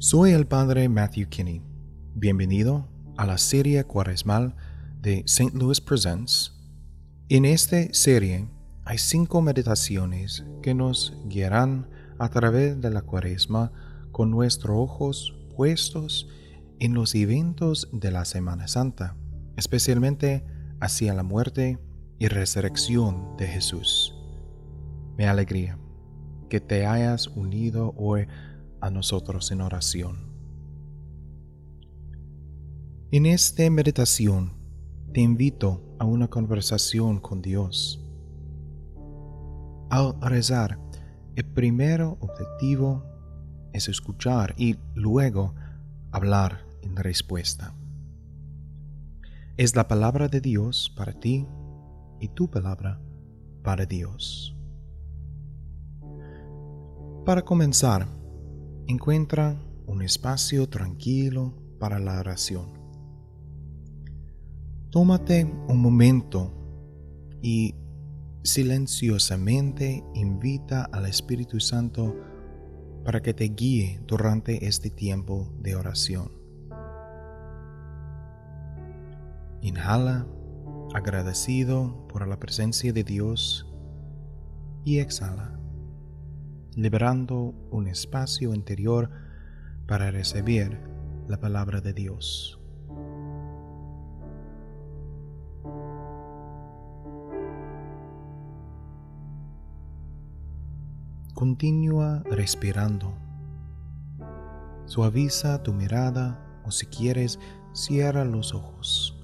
Soy el padre Matthew Kinney. Bienvenido a la serie cuaresmal de St. Louis Presents. En esta serie hay cinco meditaciones que nos guiarán a través de la cuaresma con nuestros ojos puestos en los eventos de la Semana Santa, especialmente hacia la muerte y resurrección de Jesús. Me alegría que te hayas unido hoy a nosotros en oración. En esta meditación te invito a una conversación con Dios. Al rezar, el primer objetivo es escuchar y luego hablar en respuesta. Es la palabra de Dios para ti y tu palabra para Dios. Para comenzar, encuentra un espacio tranquilo para la oración. Tómate un momento y silenciosamente invita al Espíritu Santo para que te guíe durante este tiempo de oración. Inhala agradecido por la presencia de Dios y exhala liberando un espacio interior para recibir la palabra de Dios. Continúa respirando. Suaviza tu mirada o si quieres, cierra los ojos.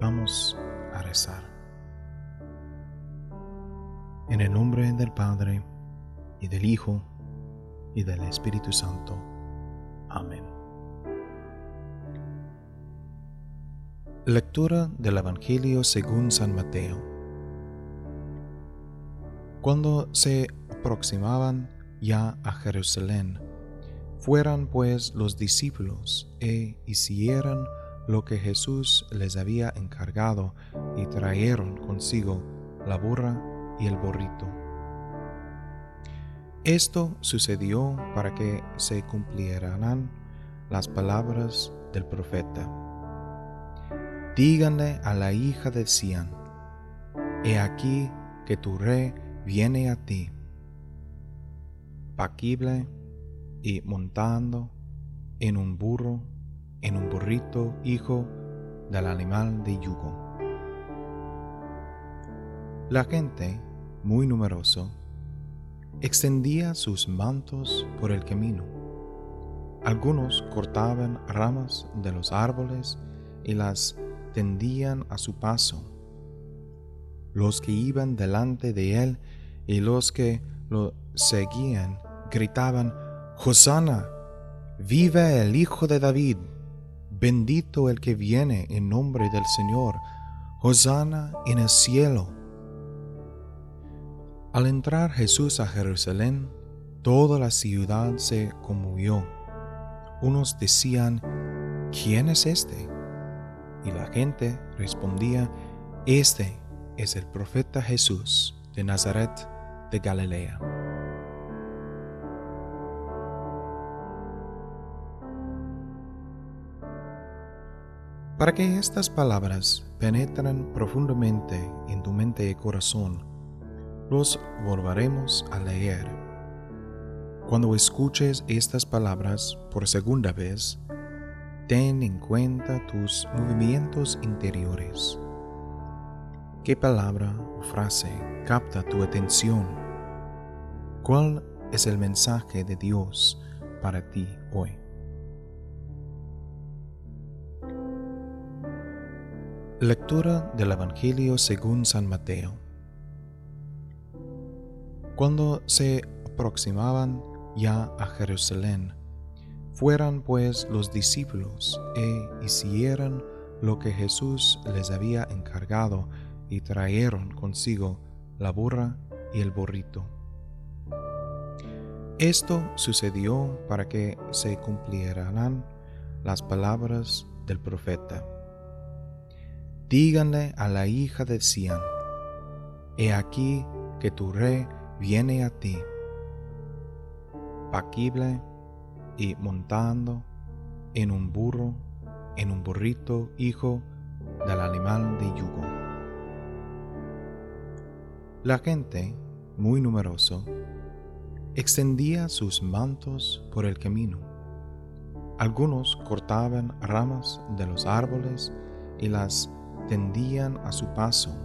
Vamos a rezar. En el nombre del Padre, y del Hijo, y del Espíritu Santo. Amén. Lectura del Evangelio según San Mateo. Cuando se aproximaban ya a Jerusalén, fueran pues los discípulos e hicieron lo que Jesús les había encargado y trajeron consigo la burra y el borrito. Esto sucedió para que se cumplieran las palabras del profeta. Díganle a la hija de Sián, he aquí que tu rey viene a ti, paquible y montando en un burro, en un burrito, hijo del animal de yugo. La gente, muy numeroso, extendía sus mantos por el camino. Algunos cortaban ramas de los árboles y las tendían a su paso. Los que iban delante de él y los que lo seguían gritaban, Hosanna, vive el Hijo de David, bendito el que viene en nombre del Señor, Hosanna en el cielo. Al entrar Jesús a Jerusalén, toda la ciudad se conmovió. Unos decían, ¿quién es este? Y la gente respondía, este es el profeta Jesús de Nazaret de Galilea. Para que estas palabras penetren profundamente en tu mente y corazón, los volveremos a leer. Cuando escuches estas palabras por segunda vez, ten en cuenta tus movimientos interiores. ¿Qué palabra o frase capta tu atención? ¿Cuál es el mensaje de Dios para ti hoy? Lectura del Evangelio según San Mateo. Cuando se aproximaban ya a Jerusalén, fueran pues los discípulos e hicieron lo que Jesús les había encargado y trajeron consigo la burra y el burrito. Esto sucedió para que se cumplieran las palabras del profeta. Díganle a la hija de Sián, he aquí que tu rey viene a ti, paquible y montando en un burro, en un burrito hijo del animal de yugo. La gente, muy numeroso, extendía sus mantos por el camino. Algunos cortaban ramas de los árboles y las tendían a su paso.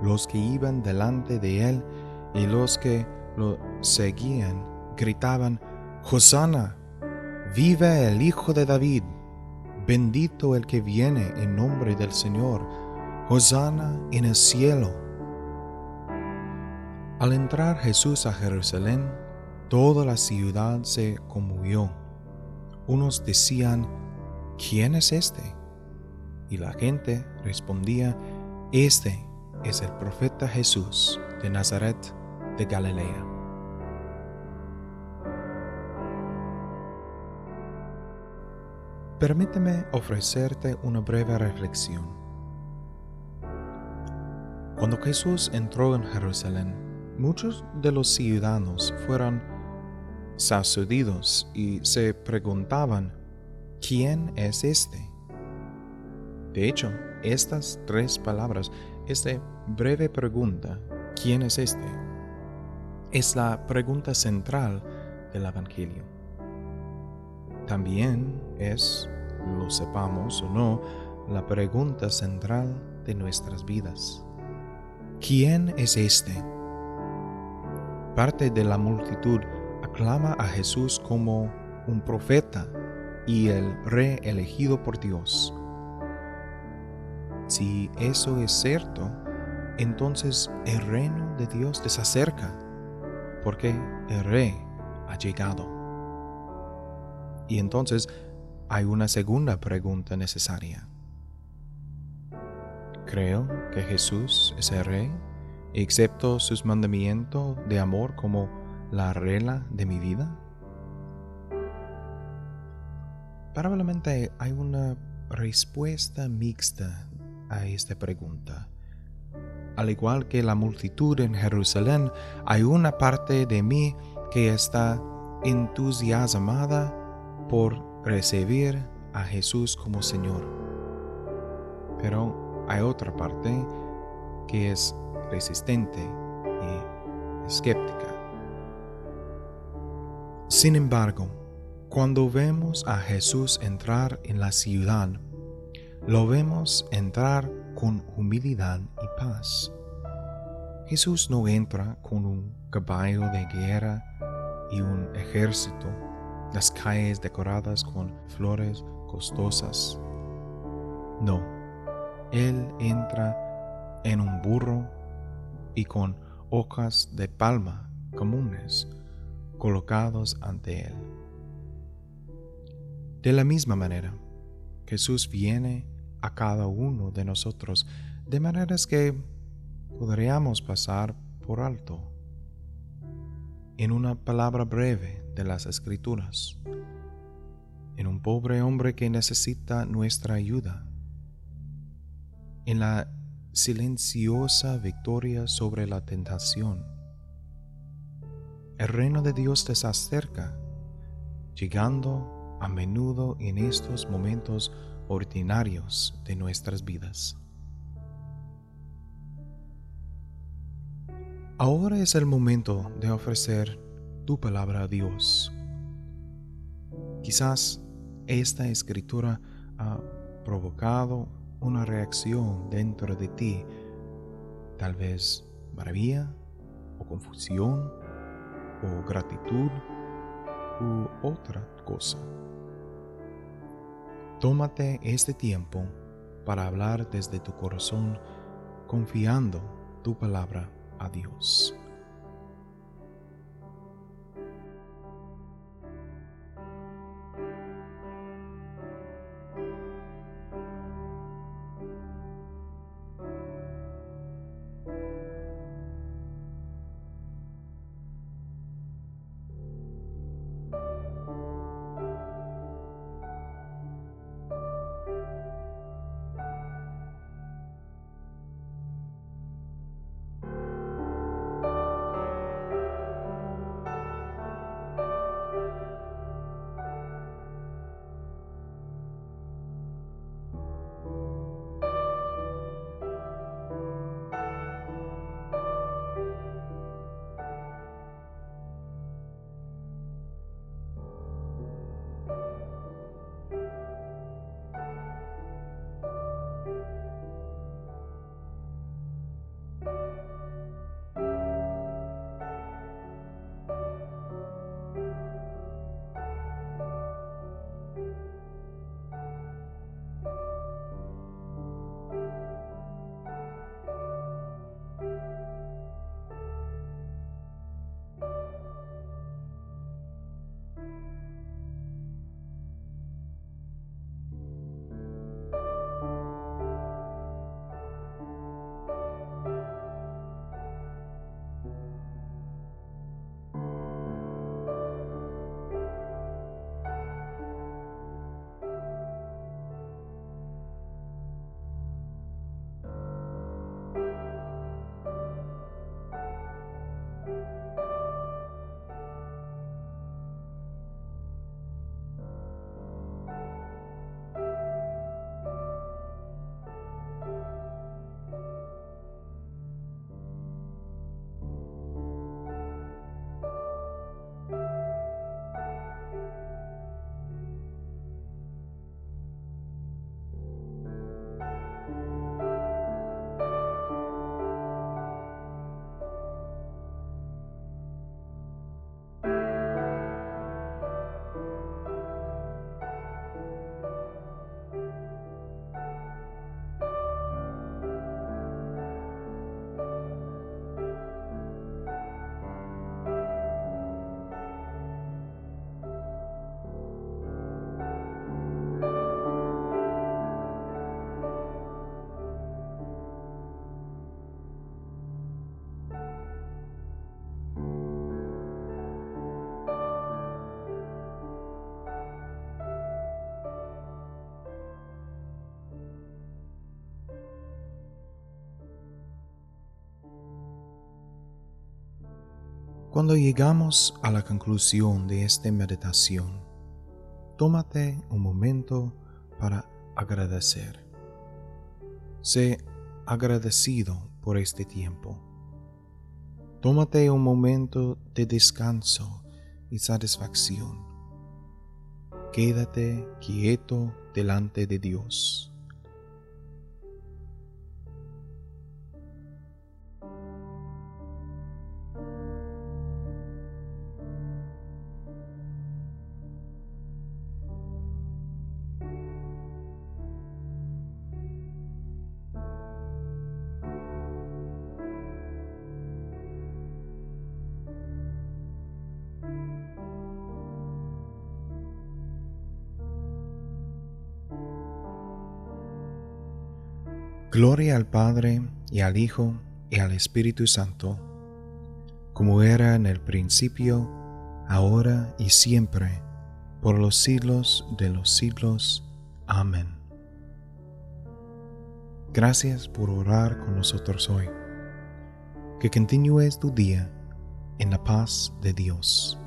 Los que iban delante de él y los que lo seguían gritaban, Hosanna, vive el Hijo de David, bendito el que viene en nombre del Señor, Hosanna en el cielo. Al entrar Jesús a Jerusalén, toda la ciudad se conmovió. Unos decían, ¿quién es este? Y la gente respondía, este es el profeta Jesús de Nazaret de Galilea. Permíteme ofrecerte una breve reflexión. Cuando Jesús entró en Jerusalén, muchos de los ciudadanos fueron sacudidos y se preguntaban, ¿quién es este? De hecho, estas tres palabras, esta breve pregunta, ¿quién es este? Es la pregunta central del Evangelio. También es, lo sepamos o no, la pregunta central de nuestras vidas. ¿Quién es este? Parte de la multitud aclama a Jesús como un profeta y el rey elegido por Dios. Si eso es cierto, entonces el reino de Dios se acerca, porque el rey ha llegado. Y entonces hay una segunda pregunta necesaria. Creo que Jesús es el rey, excepto sus mandamientos de amor como la regla de mi vida. Probablemente hay una respuesta mixta a esta pregunta. Al igual que la multitud en Jerusalén, hay una parte de mí que está entusiasmada por recibir a Jesús como Señor. Pero hay otra parte que es resistente y escéptica. Sin embargo, cuando vemos a Jesús entrar en la ciudad, lo vemos entrar con humildad y paz. Jesús no entra con un caballo de guerra y un ejército, las calles decoradas con flores costosas. No, Él entra en un burro y con hojas de palma comunes colocados ante Él. De la misma manera, Jesús viene a cada uno de nosotros de maneras que podríamos pasar por alto. En una palabra breve de las escrituras, en un pobre hombre que necesita nuestra ayuda, en la silenciosa victoria sobre la tentación. El reino de Dios te acerca, llegando a menudo en estos momentos ordinarios de nuestras vidas. Ahora es el momento de ofrecer tu palabra a Dios. Quizás esta escritura ha provocado una reacción dentro de ti, tal vez maravilla o confusión o gratitud u otra cosa. Tómate este tiempo para hablar desde tu corazón confiando tu palabra a Dios. Cuando llegamos a la conclusión de esta meditación, tómate un momento para agradecer. Sé agradecido por este tiempo. Tómate un momento de descanso y satisfacción. Quédate quieto delante de Dios. Gloria al Padre y al Hijo y al Espíritu Santo, como era en el principio, ahora y siempre, por los siglos de los siglos. Amén. Gracias por orar con nosotros hoy. Que continúes tu día en la paz de Dios.